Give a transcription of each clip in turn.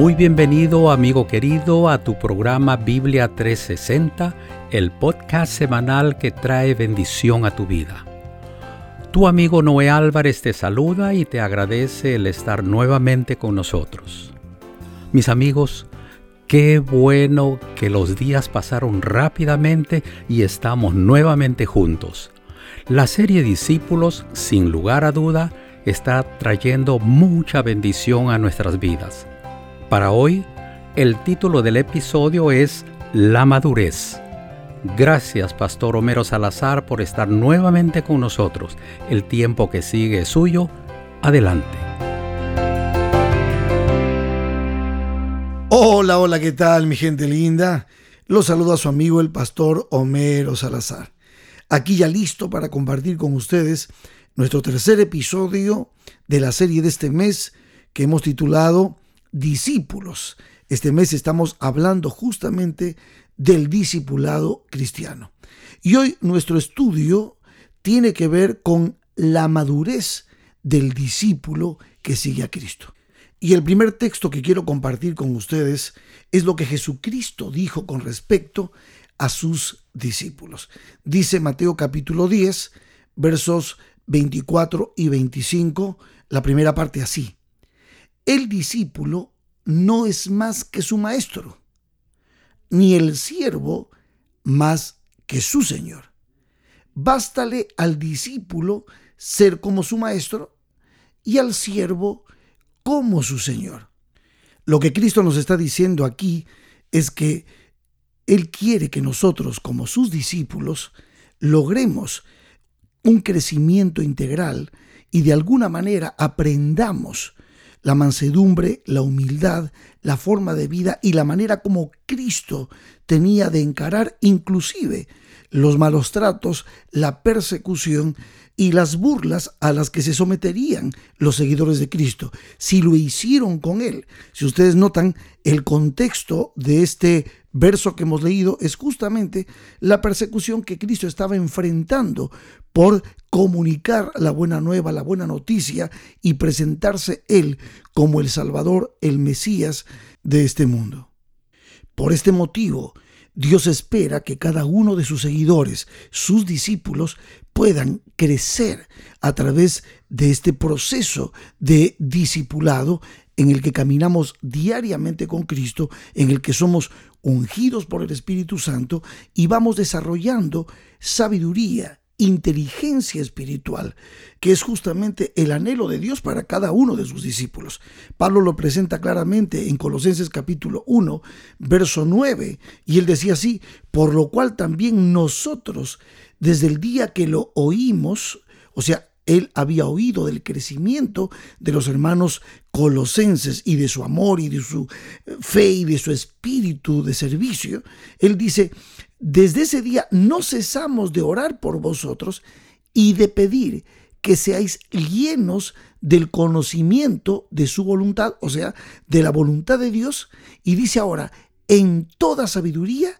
Muy bienvenido amigo querido a tu programa Biblia 360, el podcast semanal que trae bendición a tu vida. Tu amigo Noé Álvarez te saluda y te agradece el estar nuevamente con nosotros. Mis amigos, qué bueno que los días pasaron rápidamente y estamos nuevamente juntos. La serie Discípulos, sin lugar a duda, está trayendo mucha bendición a nuestras vidas. Para hoy, el título del episodio es La madurez. Gracias, Pastor Homero Salazar, por estar nuevamente con nosotros. El tiempo que sigue es suyo. Adelante. Hola, hola, ¿qué tal, mi gente linda? Los saludo a su amigo el Pastor Homero Salazar. Aquí ya listo para compartir con ustedes nuestro tercer episodio de la serie de este mes que hemos titulado discípulos. Este mes estamos hablando justamente del discipulado cristiano. Y hoy nuestro estudio tiene que ver con la madurez del discípulo que sigue a Cristo. Y el primer texto que quiero compartir con ustedes es lo que Jesucristo dijo con respecto a sus discípulos. Dice Mateo capítulo 10, versos 24 y 25, la primera parte así. El discípulo no es más que su maestro, ni el siervo más que su señor. Bástale al discípulo ser como su maestro y al siervo como su señor. Lo que Cristo nos está diciendo aquí es que Él quiere que nosotros, como sus discípulos, logremos un crecimiento integral y de alguna manera aprendamos la mansedumbre, la humildad, la forma de vida y la manera como Cristo tenía de encarar inclusive los malos tratos, la persecución y las burlas a las que se someterían los seguidores de Cristo, si lo hicieron con Él. Si ustedes notan, el contexto de este verso que hemos leído es justamente la persecución que Cristo estaba enfrentando por comunicar la buena nueva, la buena noticia y presentarse Él como el Salvador, el Mesías de este mundo. Por este motivo, Dios espera que cada uno de sus seguidores, sus discípulos, puedan crecer a través de este proceso de discipulado en el que caminamos diariamente con Cristo, en el que somos ungidos por el Espíritu Santo y vamos desarrollando sabiduría, inteligencia espiritual, que es justamente el anhelo de Dios para cada uno de sus discípulos. Pablo lo presenta claramente en Colosenses capítulo 1, verso 9, y él decía así, por lo cual también nosotros, desde el día que lo oímos, o sea, él había oído del crecimiento de los hermanos colosenses y de su amor y de su fe y de su espíritu de servicio. Él dice, desde ese día no cesamos de orar por vosotros y de pedir que seáis llenos del conocimiento de su voluntad, o sea, de la voluntad de Dios. Y dice ahora, en toda sabiduría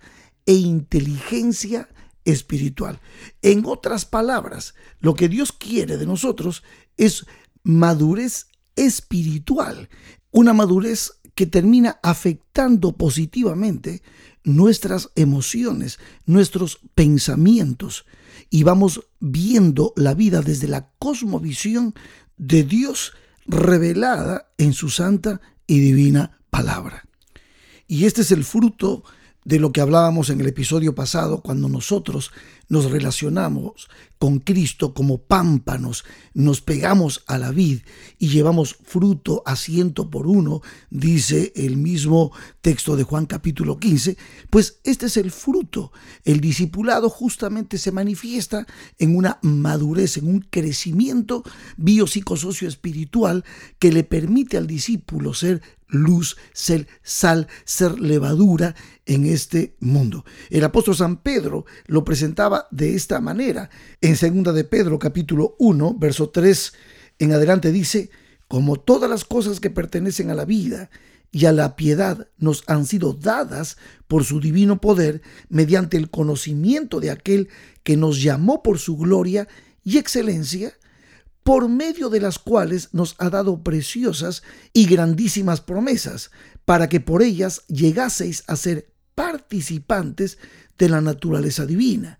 e inteligencia espiritual. En otras palabras, lo que Dios quiere de nosotros es madurez espiritual, una madurez que termina afectando positivamente nuestras emociones, nuestros pensamientos, y vamos viendo la vida desde la cosmovisión de Dios revelada en su santa y divina palabra. Y este es el fruto de lo que hablábamos en el episodio pasado, cuando nosotros nos relacionamos con Cristo como pámpanos, nos pegamos a la vid y llevamos fruto a ciento por uno, dice el mismo texto de Juan capítulo 15, pues este es el fruto. El discipulado justamente se manifiesta en una madurez, en un crecimiento biopsicosocio espiritual que le permite al discípulo ser luz, ser sal, ser levadura en este mundo. El apóstol San Pedro lo presentaba de esta manera. En segunda de Pedro capítulo 1, verso 3 en adelante dice, como todas las cosas que pertenecen a la vida y a la piedad nos han sido dadas por su divino poder mediante el conocimiento de aquel que nos llamó por su gloria y excelencia, por medio de las cuales nos ha dado preciosas y grandísimas promesas, para que por ellas llegaseis a ser participantes de la naturaleza divina,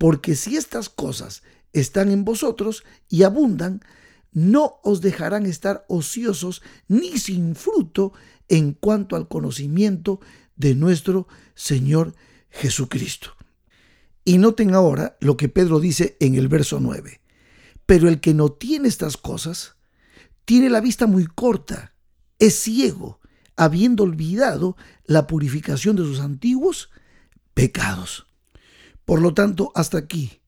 Porque si estas cosas están en vosotros y abundan, no os dejarán estar ociosos ni sin fruto en cuanto al conocimiento de nuestro Señor Jesucristo. Y noten ahora lo que Pedro dice en el verso 9. Pero el que no tiene estas cosas, tiene la vista muy corta, es ciego, habiendo olvidado la purificación de sus antiguos pecados. Por lo tanto, hasta aquí,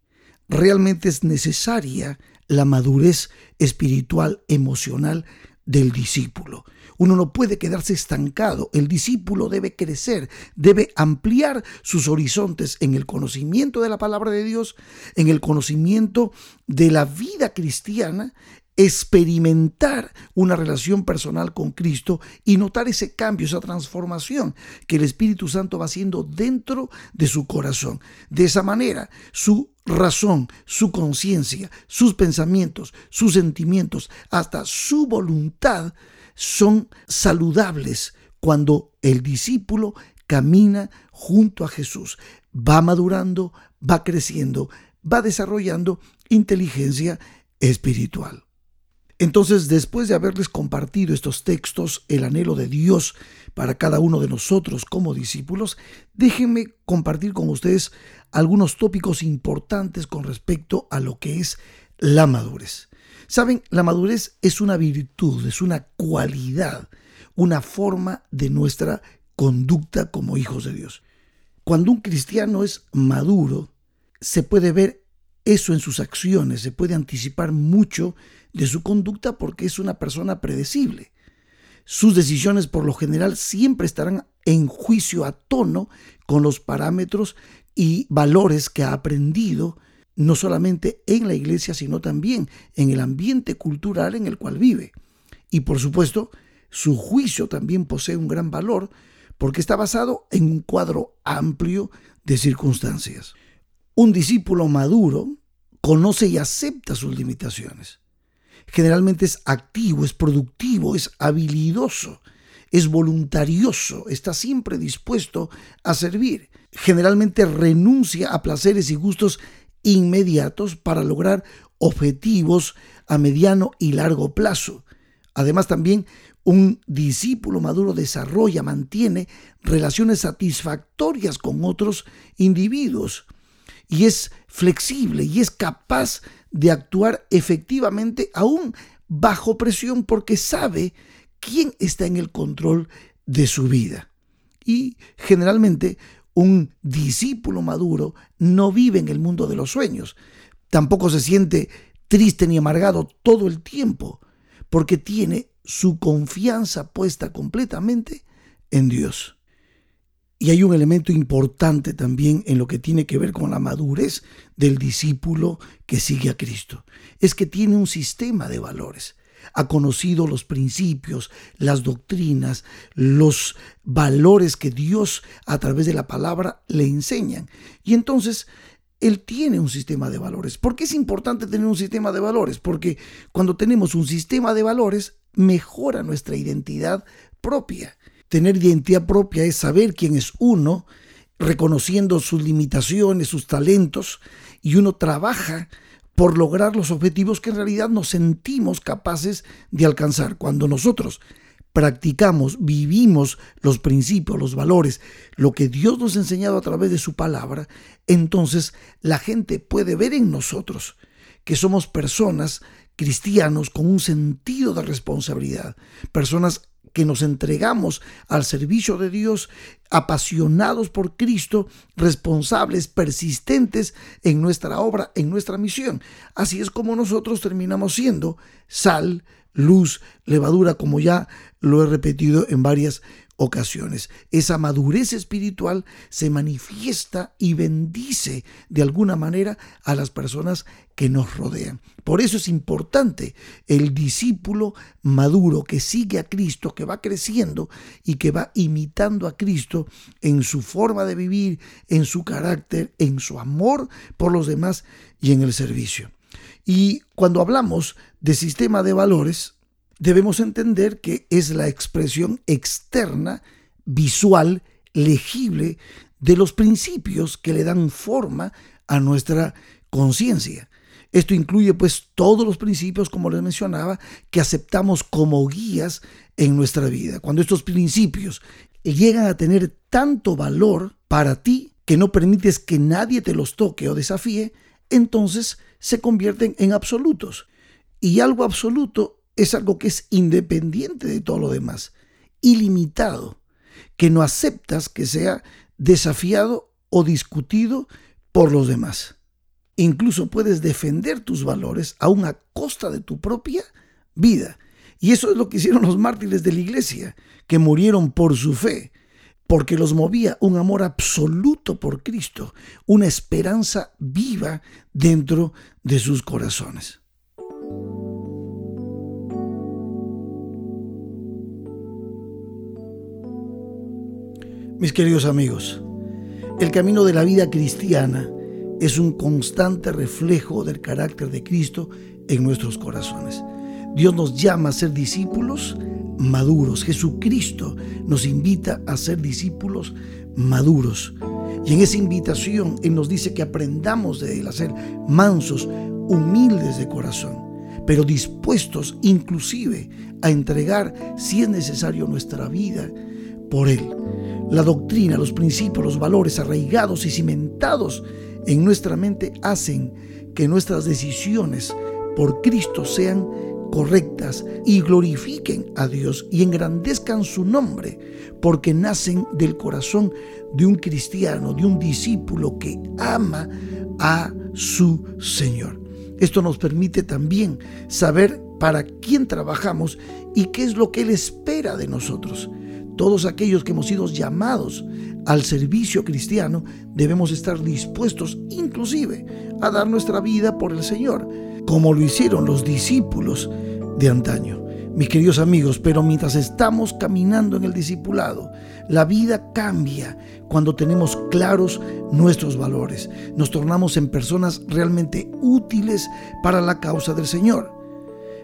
realmente es necesaria la madurez espiritual, emocional del discípulo. Uno no puede quedarse estancado. El discípulo debe crecer, debe ampliar sus horizontes en el conocimiento de la palabra de Dios, en el conocimiento de la vida cristiana, experimentar una relación personal con Cristo y notar ese cambio, esa transformación que el Espíritu Santo va haciendo dentro de su corazón. De esa manera, su razón, su conciencia, sus pensamientos, sus sentimientos, hasta su voluntad son saludables cuando el discípulo camina junto a Jesús. Va madurando, va creciendo, va desarrollando inteligencia espiritual. Entonces, después de haberles compartido estos textos, el anhelo de Dios para cada uno de nosotros como discípulos, déjenme compartir con ustedes algunos tópicos importantes con respecto a lo que es la madurez. Saben, la madurez es una virtud, es una cualidad, una forma de nuestra conducta como hijos de Dios. Cuando un cristiano es maduro, se puede ver eso en sus acciones, se puede anticipar mucho de su conducta porque es una persona predecible. Sus decisiones por lo general siempre estarán en juicio a tono con los parámetros y valores que ha aprendido no solamente en la iglesia, sino también en el ambiente cultural en el cual vive. Y por supuesto, su juicio también posee un gran valor porque está basado en un cuadro amplio de circunstancias. Un discípulo maduro conoce y acepta sus limitaciones. Generalmente es activo, es productivo, es habilidoso, es voluntarioso, está siempre dispuesto a servir. Generalmente renuncia a placeres y gustos inmediatos para lograr objetivos a mediano y largo plazo. Además también un discípulo maduro desarrolla, mantiene relaciones satisfactorias con otros individuos y es flexible y es capaz de actuar efectivamente aún bajo presión porque sabe quién está en el control de su vida. Y generalmente un discípulo maduro no vive en el mundo de los sueños. Tampoco se siente triste ni amargado todo el tiempo, porque tiene su confianza puesta completamente en Dios. Y hay un elemento importante también en lo que tiene que ver con la madurez del discípulo que sigue a Cristo. Es que tiene un sistema de valores ha conocido los principios, las doctrinas, los valores que Dios a través de la palabra le enseñan. Y entonces él tiene un sistema de valores. ¿Por qué es importante tener un sistema de valores? Porque cuando tenemos un sistema de valores, mejora nuestra identidad propia. Tener identidad propia es saber quién es uno, reconociendo sus limitaciones, sus talentos, y uno trabaja por lograr los objetivos que en realidad nos sentimos capaces de alcanzar. Cuando nosotros practicamos, vivimos los principios, los valores, lo que Dios nos ha enseñado a través de su palabra, entonces la gente puede ver en nosotros que somos personas cristianos con un sentido de responsabilidad, personas que nos entregamos al servicio de Dios, apasionados por Cristo, responsables, persistentes en nuestra obra, en nuestra misión. Así es como nosotros terminamos siendo sal, luz, levadura, como ya lo he repetido en varias ocasiones. Esa madurez espiritual se manifiesta y bendice de alguna manera a las personas que nos rodean. Por eso es importante el discípulo maduro que sigue a Cristo, que va creciendo y que va imitando a Cristo en su forma de vivir, en su carácter, en su amor por los demás y en el servicio. Y cuando hablamos de sistema de valores, debemos entender que es la expresión externa, visual, legible de los principios que le dan forma a nuestra conciencia. Esto incluye pues todos los principios, como les mencionaba, que aceptamos como guías en nuestra vida. Cuando estos principios llegan a tener tanto valor para ti que no permites que nadie te los toque o desafíe, entonces se convierten en absolutos. Y algo absoluto es algo que es independiente de todo lo demás, ilimitado, que no aceptas que sea desafiado o discutido por los demás. Incluso puedes defender tus valores aún a costa de tu propia vida. Y eso es lo que hicieron los mártires de la iglesia, que murieron por su fe, porque los movía un amor absoluto por Cristo, una esperanza viva dentro de sus corazones. Mis queridos amigos, el camino de la vida cristiana es un constante reflejo del carácter de Cristo en nuestros corazones. Dios nos llama a ser discípulos maduros. Jesucristo nos invita a ser discípulos maduros. Y en esa invitación Él nos dice que aprendamos de Él a ser mansos, humildes de corazón, pero dispuestos inclusive a entregar, si es necesario, nuestra vida por Él. La doctrina, los principios, los valores arraigados y cimentados en nuestra mente hacen que nuestras decisiones por Cristo sean correctas y glorifiquen a Dios y engrandezcan su nombre, porque nacen del corazón de un cristiano, de un discípulo que ama a su Señor. Esto nos permite también saber para quién trabajamos y qué es lo que Él espera de nosotros. Todos aquellos que hemos sido llamados al servicio cristiano debemos estar dispuestos inclusive a dar nuestra vida por el Señor, como lo hicieron los discípulos de antaño. Mis queridos amigos, pero mientras estamos caminando en el discipulado, la vida cambia cuando tenemos claros nuestros valores. Nos tornamos en personas realmente útiles para la causa del Señor.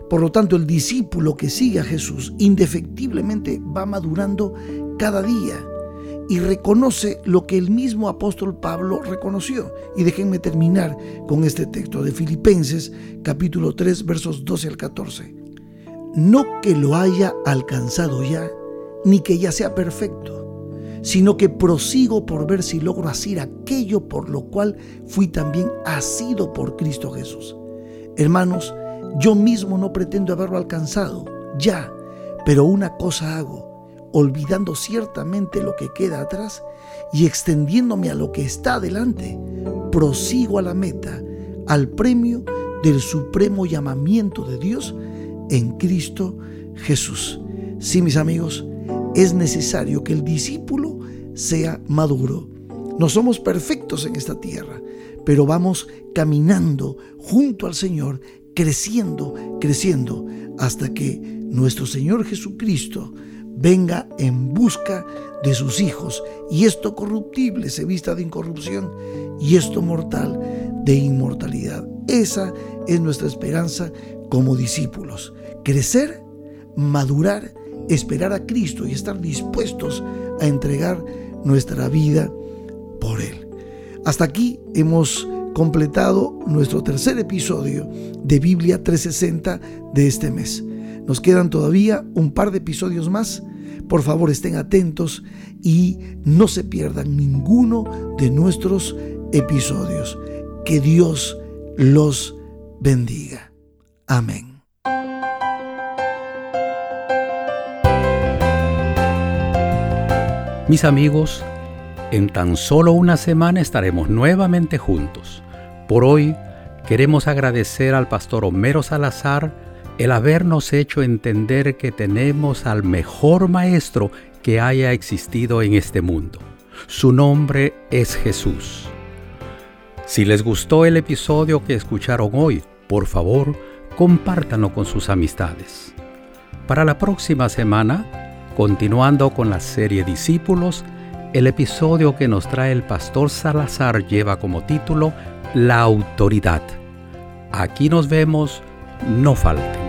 Por lo tanto, el discípulo que sigue a Jesús indefectiblemente va madurando cada día y reconoce lo que el mismo apóstol Pablo reconoció. Y déjenme terminar con este texto de Filipenses capítulo 3 versos 12 al 14. No que lo haya alcanzado ya, ni que ya sea perfecto, sino que prosigo por ver si logro hacer aquello por lo cual fui también asido por Cristo Jesús. Hermanos, yo mismo no pretendo haberlo alcanzado, ya, pero una cosa hago, olvidando ciertamente lo que queda atrás y extendiéndome a lo que está adelante, prosigo a la meta, al premio del supremo llamamiento de Dios en Cristo Jesús. Sí, mis amigos, es necesario que el discípulo sea maduro. No somos perfectos en esta tierra, pero vamos caminando junto al Señor creciendo, creciendo, hasta que nuestro Señor Jesucristo venga en busca de sus hijos y esto corruptible se vista de incorrupción y esto mortal de inmortalidad. Esa es nuestra esperanza como discípulos. Crecer, madurar, esperar a Cristo y estar dispuestos a entregar nuestra vida por Él. Hasta aquí hemos completado nuestro tercer episodio de Biblia 360 de este mes. Nos quedan todavía un par de episodios más. Por favor estén atentos y no se pierdan ninguno de nuestros episodios. Que Dios los bendiga. Amén. Mis amigos, en tan solo una semana estaremos nuevamente juntos. Por hoy queremos agradecer al pastor Homero Salazar el habernos hecho entender que tenemos al mejor maestro que haya existido en este mundo. Su nombre es Jesús. Si les gustó el episodio que escucharon hoy, por favor, compártanlo con sus amistades. Para la próxima semana, continuando con la serie Discípulos, el episodio que nos trae el pastor Salazar lleva como título La autoridad. Aquí nos vemos, no falten.